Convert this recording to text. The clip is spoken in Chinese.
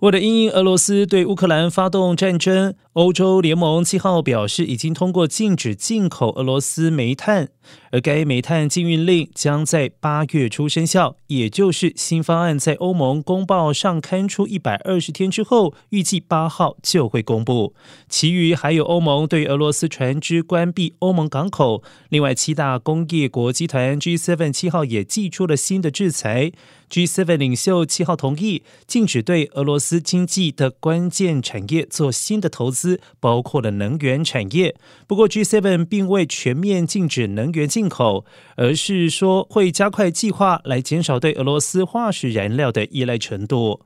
为了因应俄罗斯对乌克兰发动战争，欧洲联盟七号表示，已经通过禁止进口俄罗斯煤炭，而该煤炭禁运令将在八月初生效，也就是新方案在欧盟公报上刊出一百二十天之后，预计八号就会公布。其余还有欧盟对俄罗斯船只关闭欧盟港口，另外七大工业国集团 G7 七号也寄出了新的制裁。G7 领袖七号同意禁止对俄罗斯斯经济的关键产业做新的投资，包括了能源产业。不过，G7 并未全面禁止能源进口，而是说会加快计划来减少对俄罗斯化石燃料的依赖程度。